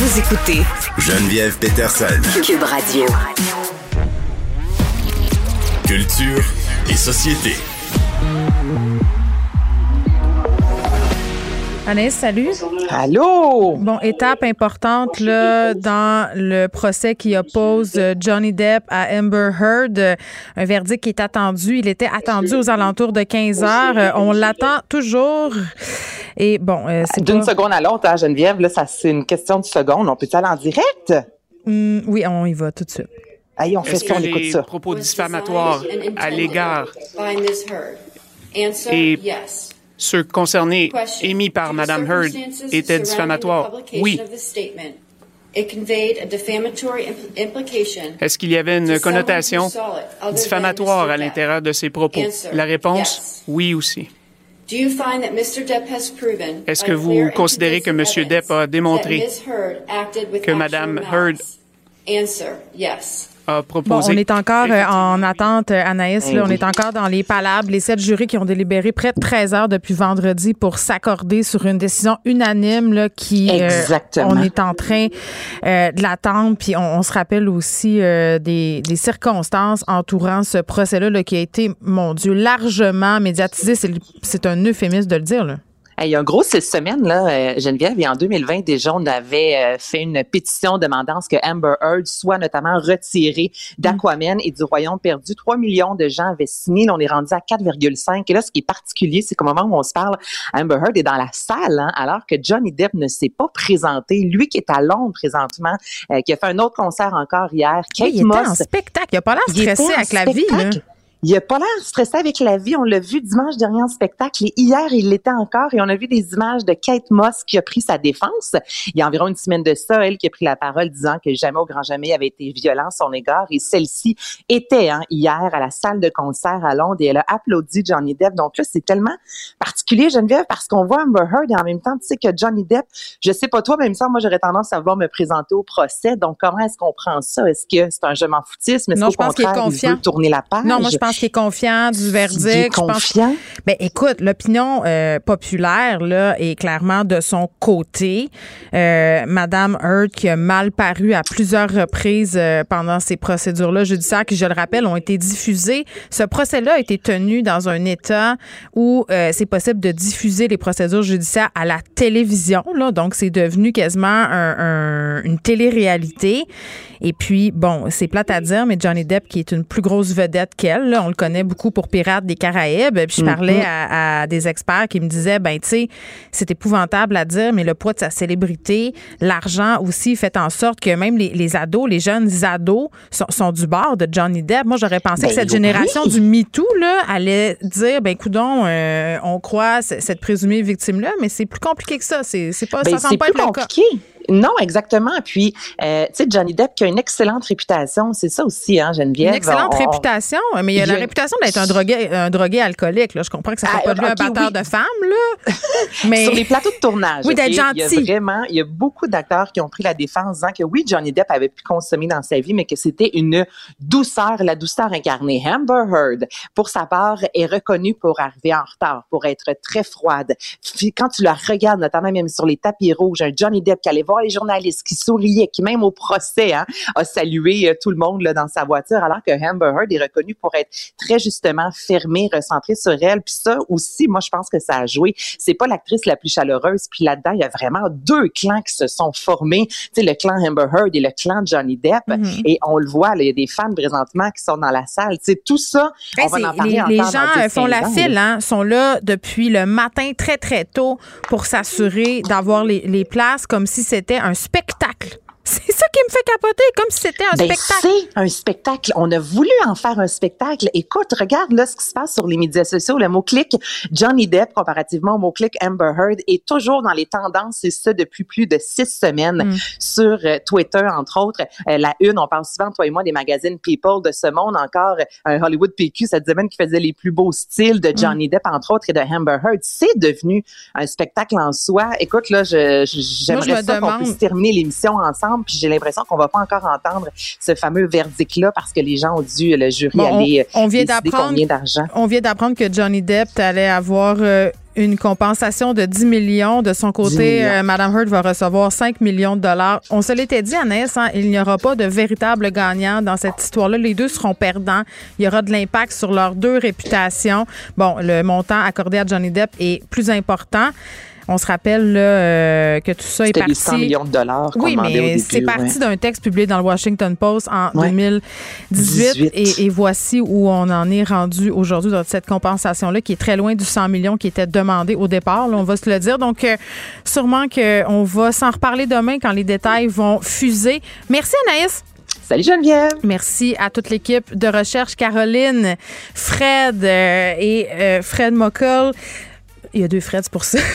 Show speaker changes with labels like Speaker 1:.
Speaker 1: Vous écoutez
Speaker 2: Geneviève Peterson.
Speaker 1: Cube Radio.
Speaker 2: Culture et société.
Speaker 3: Anaïs, salut.
Speaker 4: Allô?
Speaker 3: Bon, étape importante là, dans le procès qui oppose euh, Johnny Depp à Amber Heard. Un verdict qui est attendu. Il était attendu aux alentours de 15 heures. Euh, On l'attend toujours. Et bon, euh, c'est
Speaker 4: D'une
Speaker 3: pas-
Speaker 4: seconde à l'autre, hein, Geneviève, là, ça, c'est une question de seconde. On peut aller en direct?
Speaker 3: Hum, oui, on y va tout de suite.
Speaker 4: Allez, on fait ça, on écoute ça.
Speaker 5: propos diffamatoires à l'égard
Speaker 6: et
Speaker 5: Et ceux concernés émis par Mme Heard étaient diffamatoires? Oui. Est-ce qu'il y avait une connotation diffamatoire à l'intérieur de ces propos? La réponse, oui aussi.
Speaker 6: Est-ce que vous considérez que M. Depp a démontré
Speaker 5: que Mme Heard A
Speaker 3: Bon, on est encore euh, en attente, euh, Anaïs. Là, on est encore dans les palabres. Les sept jurys qui ont délibéré près de 13 heures depuis vendredi pour s'accorder sur une décision unanime là, qui, euh,
Speaker 4: Exactement.
Speaker 3: on est en train euh, de l'attendre. Puis on, on se rappelle aussi euh, des, des circonstances entourant ce procès-là là, qui a été, mon Dieu, largement médiatisé. C'est le- C'est un euphémisme de le dire. Là.
Speaker 4: Il y a un gros six semaines, là, euh, Geneviève, et en 2020, déjà, on avait euh, fait une pétition demandant ce que Amber Heard soit notamment retirée d'Aquaman et du Royaume perdu. 3 millions de gens avaient signé. Là, on est rendu à 4,5. Et là, ce qui est particulier, c'est qu'au moment où on se parle, Amber Heard est dans la salle, hein, alors que Johnny Depp ne s'est pas présenté. Lui qui est à Londres présentement, euh, qui a fait un autre concert encore hier. Kate
Speaker 3: il était en spectacle. Il n'a pas l'air stressé avec la vie. Là.
Speaker 4: Il a pas l'air stressé avec la vie. On l'a vu dimanche dernier en spectacle et hier, il l'était encore et on a vu des images de Kate Moss qui a pris sa défense. Il y a environ une semaine de ça, elle qui a pris la parole disant que jamais au grand jamais avait été violent à son égard et celle-ci était hein, hier à la salle de concert à Londres et elle a applaudi Johnny Depp. Donc là, c'est tellement particulier, Geneviève, parce qu'on voit Amber Heard et en même temps, tu sais que Johnny Depp, je sais pas toi, même ça, moi, j'aurais tendance à vouloir me présenter au procès. Donc, comment est-ce qu'on prend ça? Est-ce que c'est un je m'en foutisme? Est-ce
Speaker 3: Non,
Speaker 4: qu'au
Speaker 3: je pense qu'il est
Speaker 4: contraire, il
Speaker 3: confiant.
Speaker 4: veut tourner la page?
Speaker 3: Non, moi, je pense qu'il est confiant du verdict.
Speaker 4: Il
Speaker 3: Je pense-
Speaker 4: confiant?
Speaker 3: Ben, écoute, l'opinion euh, populaire là est clairement de son côté. Euh, Madame Heard qui a mal paru à plusieurs reprises euh, pendant ces procédures-là judiciaires qui, je le rappelle, ont été diffusées. Ce procès-là a été tenu dans un état où euh, c'est possible de diffuser les procédures judiciaires à la télévision. Là, donc, c'est devenu quasiment un- un- une télé-réalité. Et puis, bon, c'est plate à dire, mais Johnny Depp, qui est une plus grosse vedette qu'elle, on le connaît beaucoup pour Pirates des Caraïbes. Puis je parlais à, à des experts qui me disaient, ben, tu sais, c'est épouvantable à dire, mais le poids de sa célébrité, l'argent aussi fait en sorte que même les, les ados, les jeunes ados sont, sont du bord de Johnny Depp. Moi, j'aurais pensé
Speaker 4: Ben
Speaker 3: que cette
Speaker 4: oui.
Speaker 3: génération du MeToo, là, allait dire, ben, coudon, euh, on croit c- cette présumée victime-là, mais c'est plus compliqué que ça. C'est pas,
Speaker 4: Ben,
Speaker 3: ça semble pas
Speaker 4: plus
Speaker 3: être le cas.
Speaker 4: Non, exactement. Puis, euh, tu sais, Johnny Depp qui a une excellente réputation, c'est ça aussi, hein, Geneviève.
Speaker 3: Une excellente
Speaker 4: On-
Speaker 3: réputation, mais il a
Speaker 4: il
Speaker 3: la réputation d'être un drogué, un drogué alcoolique. Là. Je comprends que ça fait
Speaker 4: Ah,
Speaker 3: pas de lui un batteur
Speaker 4: oui.
Speaker 3: de femmes, là. mais
Speaker 4: Sur les plateaux de tournage.
Speaker 3: Oui, d'être
Speaker 4: ok, Il y
Speaker 3: gentil.
Speaker 4: a vraiment, il y a beaucoup d'acteurs qui ont pris la défense disant que oui, Johnny Depp avait pu consommer dans sa vie, mais que c'était une douceur, la douceur incarnée. Amber Heard, pour sa part, est reconnue pour arriver en retard, pour être très froide. Puis quand tu la regardes, notamment même sur les tapis rouges, un Johnny Depp qui allait voir les journalistes, qui souriait, qui même au procès hein, a salué euh, tout le monde là, dans sa voiture, alors que Amber Heard est reconnue pour être très justement fermée, recentrée sur elle. Puis ça aussi, moi, je pense que ça a joué. C'est pas l'actrice la plus chaleureuse. Puis là-dedans, il y a vraiment deux clans qui se sont formés. Tu sais, le clan Amber Heard et le clan Johnny Depp.
Speaker 3: Mhm.
Speaker 4: Et on le voit, il y a des fans présentement qui sont dans la salle. Tu sais, tout ça, on va en parler
Speaker 3: les, les
Speaker 4: encore dans
Speaker 3: gens
Speaker 4: 10,
Speaker 3: euh, font
Speaker 4: 15
Speaker 3: la
Speaker 4: ans,
Speaker 3: file,
Speaker 4: là.
Speaker 3: hein, sont là depuis le matin très très tôt pour s'assurer d'avoir les, les places comme si c'était un spectacle. C'est ça qui me fait capoter, comme si c'était un
Speaker 4: Ben,
Speaker 3: spectacle.
Speaker 4: c'est un spectacle. On a voulu en faire un spectacle. Écoute, regarde là ce qui se passe sur les médias sociaux. Le mot-clic Johnny Depp, comparativement au mot-clic Amber Heard, est toujours dans les tendances, et ça depuis plus de six semaines
Speaker 3: Mm.
Speaker 4: sur euh, Twitter, entre autres. Euh, la une, on parle souvent, toi et moi, des magazines People de ce monde. Encore euh, Hollywood PQ cette semaine qui faisait les plus beaux styles de Johnny Depp, entre autres, et de Amber Heard. C'est devenu un spectacle en soi. Écoute, là, j'aimerais
Speaker 3: me
Speaker 4: ça qu'on puisse terminer l'émission ensemble, puis j'ai l'impression qu'on va pas encore entendre ce fameux verdict-là parce que les gens ont dû, le jury,
Speaker 3: Bon, on-
Speaker 4: aller euh,
Speaker 3: on vient
Speaker 4: combien d'argent.
Speaker 3: On vient d'apprendre que Johnny Depp allait avoir euh, une compensation de 10 millions. De son
Speaker 4: 10
Speaker 3: côté, euh, Madame Heard va recevoir 5 millions de dollars. On se l'était dit, Anaïs, hein, il n'y aura pas de véritable gagnant dans cette histoire-là. Les deux seront perdants. Il y aura de l'impact sur leurs deux réputations. Bon, le montant accordé à Johnny Depp est plus important. On se rappelle là, euh, que tout ça est parti.
Speaker 4: les 100 millions de dollars
Speaker 3: Oui, mais c'est parti
Speaker 4: ouais.
Speaker 3: d'un texte publié dans le Washington Post en
Speaker 4: Ouais.
Speaker 3: 2018
Speaker 4: 18.
Speaker 3: et, et voici où on en est rendu aujourd'hui dans cette compensation-là qui est très loin du 100 millions qui était demandé au départ, là, on va se le dire. Donc, euh, sûrement qu'on va s'en reparler demain quand les détails vont fuser. Merci Anaïs.
Speaker 4: Salut Geneviève!
Speaker 3: Merci à toute l'équipe de recherche, Caroline, Fred euh, et euh, Fred Mockle. Il y a deux Freds pour ça.